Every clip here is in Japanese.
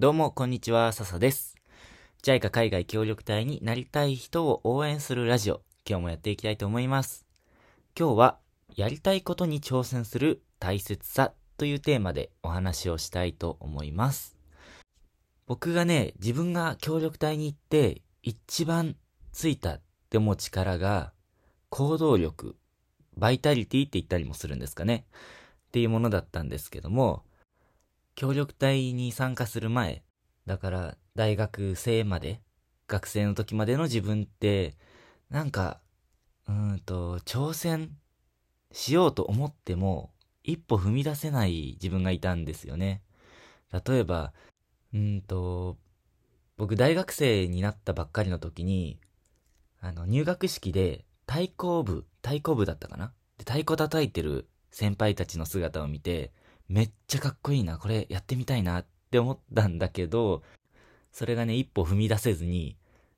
どうも、こんにちは、笹です。JICA 海外協力隊になりたい人を応援するラジオ、今日もやっていきたいと思います。今日は、やりたいことに挑戦する大切さというテーマでお話をしたいと思います。僕がね、自分が協力隊に行って一番ついたって思う力が、行動力、バイタリティって言ったりもするんですかね。っていうものだったんですけども、協力隊に参加する前、だから大学生まで、学生の時までの自分って、なんか、うんと、挑戦しようと思っても、一歩踏み出せない自分がいたんですよね。例えば、うんと、僕大学生になったばっかりの時に、あの、入学式で太鼓部、太鼓部だったかな？で太鼓叩いてる先輩たちの姿を見て、めっちゃかっこいいな、これやってみたいなって思ったんだけど、それがね、一歩踏み出せずに、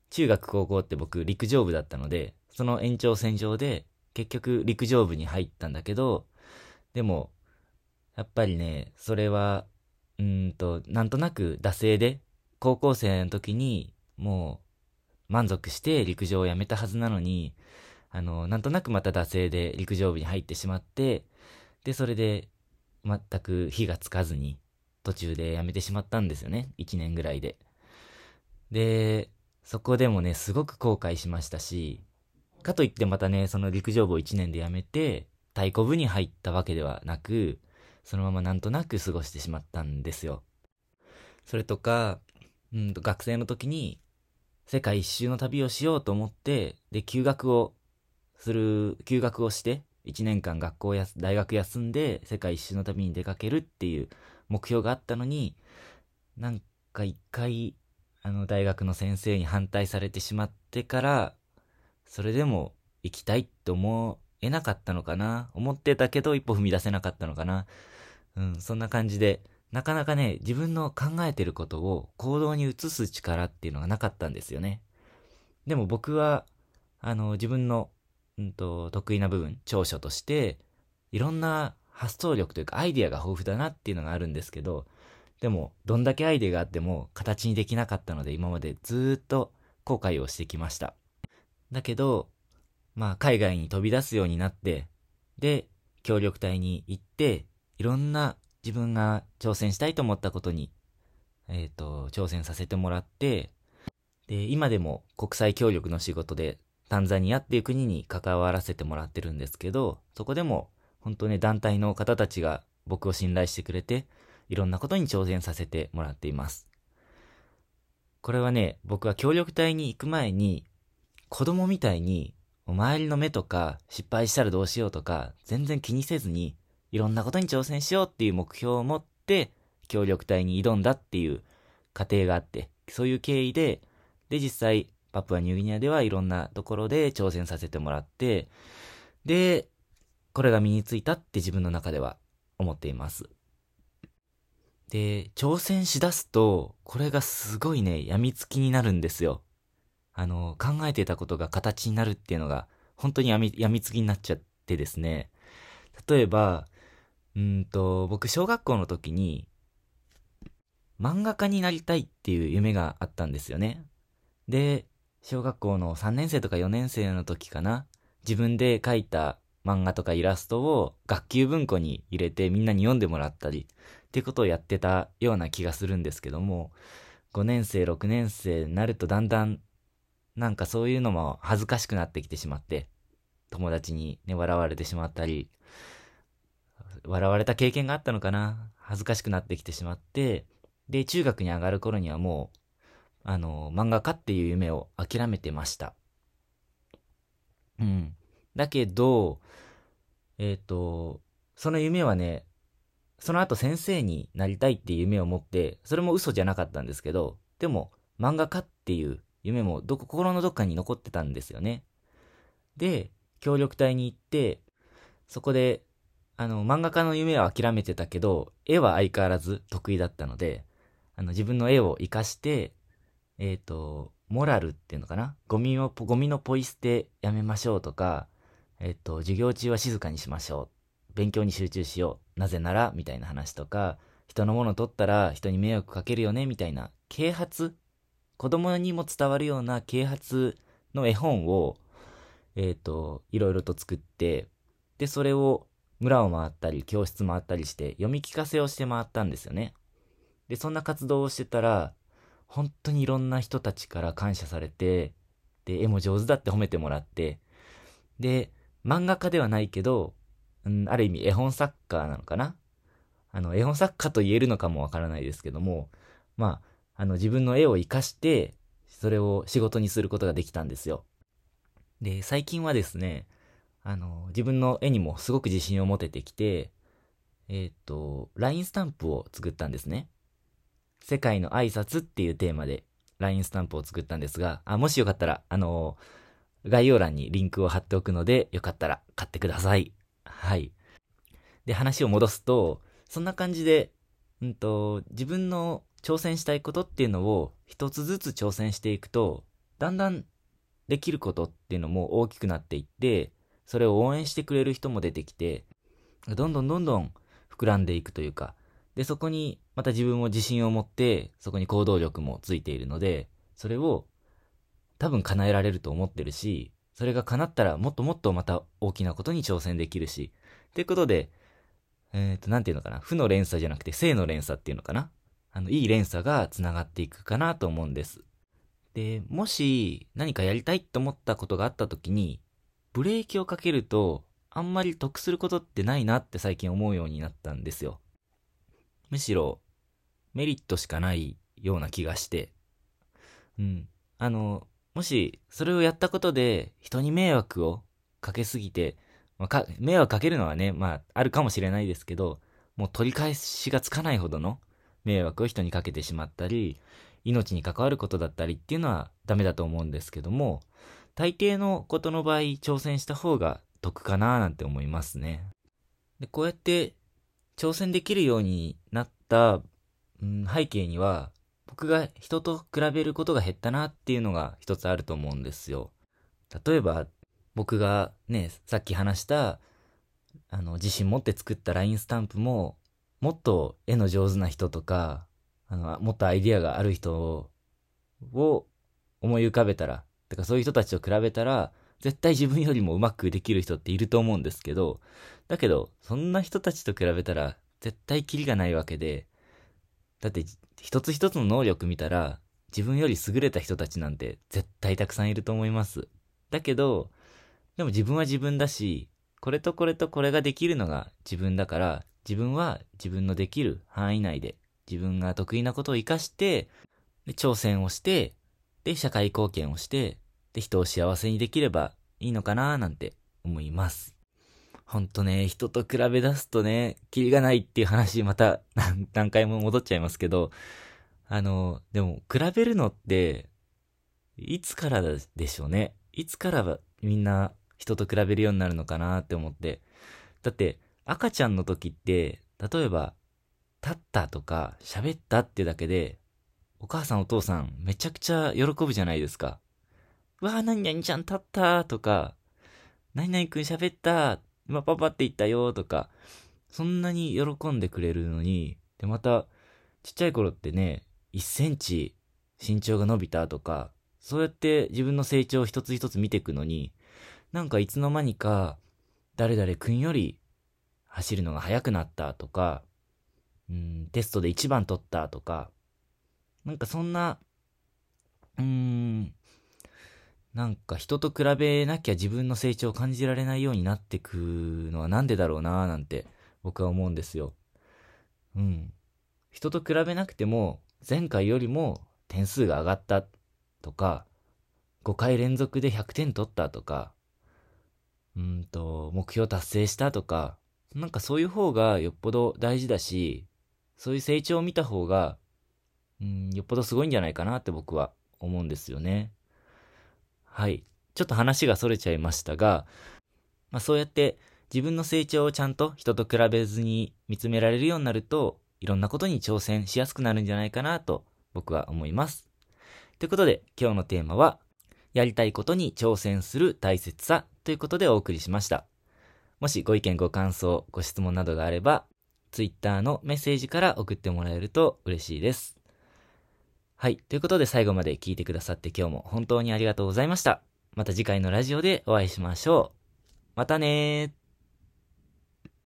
中学高校って僕陸上部だったので、その延長線上で結局陸上部に入ったんだけど、でも、やっぱりね、それは、うんと、なんとなく惰性で、高校生の時にもう満足して陸上をやめたはずなのに、あの、なんとなくまた惰性で陸上部に入ってしまって、で、それで全く火がつかずに、途中で辞めてしまったんですよね。1年ぐらいで。で、そこでもね、すごく後悔しましたし、かといってまたね、その陸上部を1年で辞めて、太鼓部に入ったわけではなく、そのままなんとなく過ごしてしまったんですよ。それとか、うんと学生の時に、世界一周の旅をしようと思って、で、休学をする、休学をして、1年間学校や大学休んで世界一周の旅に出かけるっていう目標があったのに、なんか一回、あの大学の先生に反対されてしまってから、それでも行きたいって思えなかったのかな思ってたけど一歩踏み出せなかったのかなうん、そんな感じで、なかなかね、自分の考えてることを行動に移す力っていうのがなかったんですよね。でも僕は、あの、自分のんと、得意な部分、長所として、いろんな発想力というかアイディアが豊富だなっていうのがあるんですけど、でも、どんだけアイデアがあっても形にできなかったので今までずっと後悔をしてきました。だけど、まあ海外に飛び出すようになって、で、協力隊に行って、いろんな自分が挑戦したいと思ったことに、え、ー、と、挑戦させてもらって、で、今でも国際協力の仕事でタンザニアっていう国に関わらせてもらってるんですけど、そこでも本当ね団体の方たちが僕を信頼してくれて、いろんなことに挑戦させてもらっています。これはね、僕は協力隊に行く前に、子供みたいに、周りの目とか、失敗したらどうしようとか、全然気にせずに、いろんなことに挑戦しようっていう目標を持って、協力隊に挑んだっていう過程があって、そういう経緯で、で、実際、パプアニューギニアではいろんなところで挑戦させてもらって、で、これが身についたって自分の中では思っています。で、挑戦しだすと、これがすごいね、病みつきになるんですよ。あの、考えてたことが形になるっていうのが、本当に病み、病みつきになっちゃってですね。例えば、うんと、僕、小学校の時に、漫画家になりたいっていう夢があったんですよね。で、小学校の3年生とか4年生の時かな。自分で描いた漫画とかイラストを学級文庫に入れてみんなに読んでもらったりってことをやってたような気がするんですけども、5年生、6年生になるとだんだんなんかそういうのも恥ずかしくなってきてしまって、友達にね、笑われてしまったり、笑われた経験があったのかな恥ずかしくなってきてしまって、で、中学に上がる頃にはもうあの、漫画家っていう夢を諦めてました。うん。だけど、えっ、ー、と、その夢はね、その後先生になりたいっていう夢を持って、それも嘘じゃなかったんですけど、でも漫画家っていう夢もどこ、心のどっかに残ってたんですよね。で、協力隊に行って、そこで、あの、漫画家の夢は諦めてたけど、絵は相変わらず得意だったので、あの、自分の絵を活かして、えっ、ー、と、モラルっていうのかな？ゴミを、ゴミのポイ捨てやめましょうとか、えっ、ー、と、授業中は静かにしましょう。勉強に集中しよう。なぜなら、みたいな話とか、人のもの取ったら人に迷惑かけるよね？みたいな啓発？子供にも伝わるような啓発の絵本を、えっ、ー、と、いろいろと作って、で、それを村を回ったり、教室回ったりして、読み聞かせをして回ったんですよね。で、そんな活動をしてたら、本当にいろんな人たちから感謝されて、で、絵も上手だって褒めてもらって、で、漫画家ではないけど、うん、ある意味絵本作家なのかな？あの、絵本作家と言えるのかもわからないですけども、まあ、あの、自分の絵を活かして、それを仕事にすることができたんですよ。で、最近はですね、あの、自分の絵にもすごく自信を持ててきて、えっ、ー、と、LINE スタンプを作ったんですね。世界の挨拶っていうテーマで LINE スタンプを作ったんですが、あ、もしよかったら、あの、概要欄にリンクを貼っておくので、よかったら買ってください。はい。で、話を戻すと、そんな感じで、うんと、自分の挑戦したいことっていうのを一つずつ挑戦していくと、だんだんできることっていうのも大きくなっていって、それを応援してくれる人も出てきて、どんどんどんどん膨らんでいくというか、で、そこにまた自分も自信を持って、そこに行動力もついているので、それを多分叶えられると思ってるし、それが叶ったらもっともっとまた大きなことに挑戦できるし、っていうことで、えっ、ー、と、なんていうのかな、負の連鎖じゃなくて正の連鎖っていうのかな。あの、いい連鎖が繋がっていくかなと思うんです。で、もし何かやりたいと思ったことがあった時に、ブレーキをかけると、あんまり得することってないなって最近思うようになったんですよ。むしろ、メリットしかないような気がして。うん。あの、もし、それをやったことで、人に迷惑をかけすぎて、まあ、か、迷惑かけるのはね、まあ、あるかもしれないですけど、もう取り返しがつかないほどの迷惑を人にかけてしまったり、命に関わることだったりっていうのはダメだと思うんですけども、大抵のことの場合挑戦した方が得かななんて思いますね。で、こうやって挑戦できるようになった、うん、背景には、僕が人と比べることが減ったなっていうのが一つあると思うんですよ。例えば、僕がね、さっき話した、あの、自信持って作った LINE スタンプも、もっと絵の上手な人とか、あの、もっとアイディアがある人を思い浮かべたら、てかそういう人たちと比べたら、絶対自分よりもうまくできる人っていると思うんですけど、だけど、そんな人たちと比べたら、絶対キリがないわけで、だって、一つ一つの能力見たら、自分より優れた人たちなんて絶対たくさんいると思います。だけど、でも自分は自分だし、これとこれとこれができるのが自分だから、自分は自分のできる範囲内で自分が得意なことを活かして、挑戦をして、で、社会貢献をして、で、人を幸せにできればいいのかななんて思います。ほんとね、人と比べ出すとね、キリがないっていう話、また 何回も戻っちゃいますけど、あの、でも、比べるのって、いつからでしょうね。いつからみんな人と比べるようになるのかなって思って。だって、赤ちゃんの時って、例えば、立ったとか、喋ったってだけで、お母さんお父さんめちゃくちゃ喜ぶじゃないですか。わあ、何々ちゃん立ったーとか、何々くん喋った今パパって言ったよーとか、そんなに喜んでくれるのに、で、また、ちっちゃい頃ってね、1センチ身長が伸びたとか、そうやって自分の成長を一つ一つ見ていくのに、なんかいつの間にか、誰々くんより走るのが速くなったとか、うん、テストで1番取ったとか、なんかそんな、うーん、なんか人と比べなきゃ自分の成長を感じられないようになってくのはなんでだろうなーなんて僕は思うんですよ。うん。人と比べなくても前回よりも点数が上がったとか、5回連続で100点取ったとか、うんと、目標達成したとか、なんかそういう方がよっぽど大事だし、そういう成長を見た方が、うん、よっぽどすごいんじゃないかなって僕は思うんですよね。はい。ちょっと話が逸れちゃいましたが、まあそうやって自分の成長をちゃんと人と比べずに見つめられるようになると、いろんなことに挑戦しやすくなるんじゃないかなと僕は思います。ということで今日のテーマは、やりたいことに挑戦する大切さということでお送りしました。もしご意見ご感想、ご質問などがあれば、Twitter のメッセージから送ってもらえると嬉しいです。はい。ということで最後まで聞いてくださって今日も本当にありがとうございました。また次回のラジオでお会いしましょう。またねー。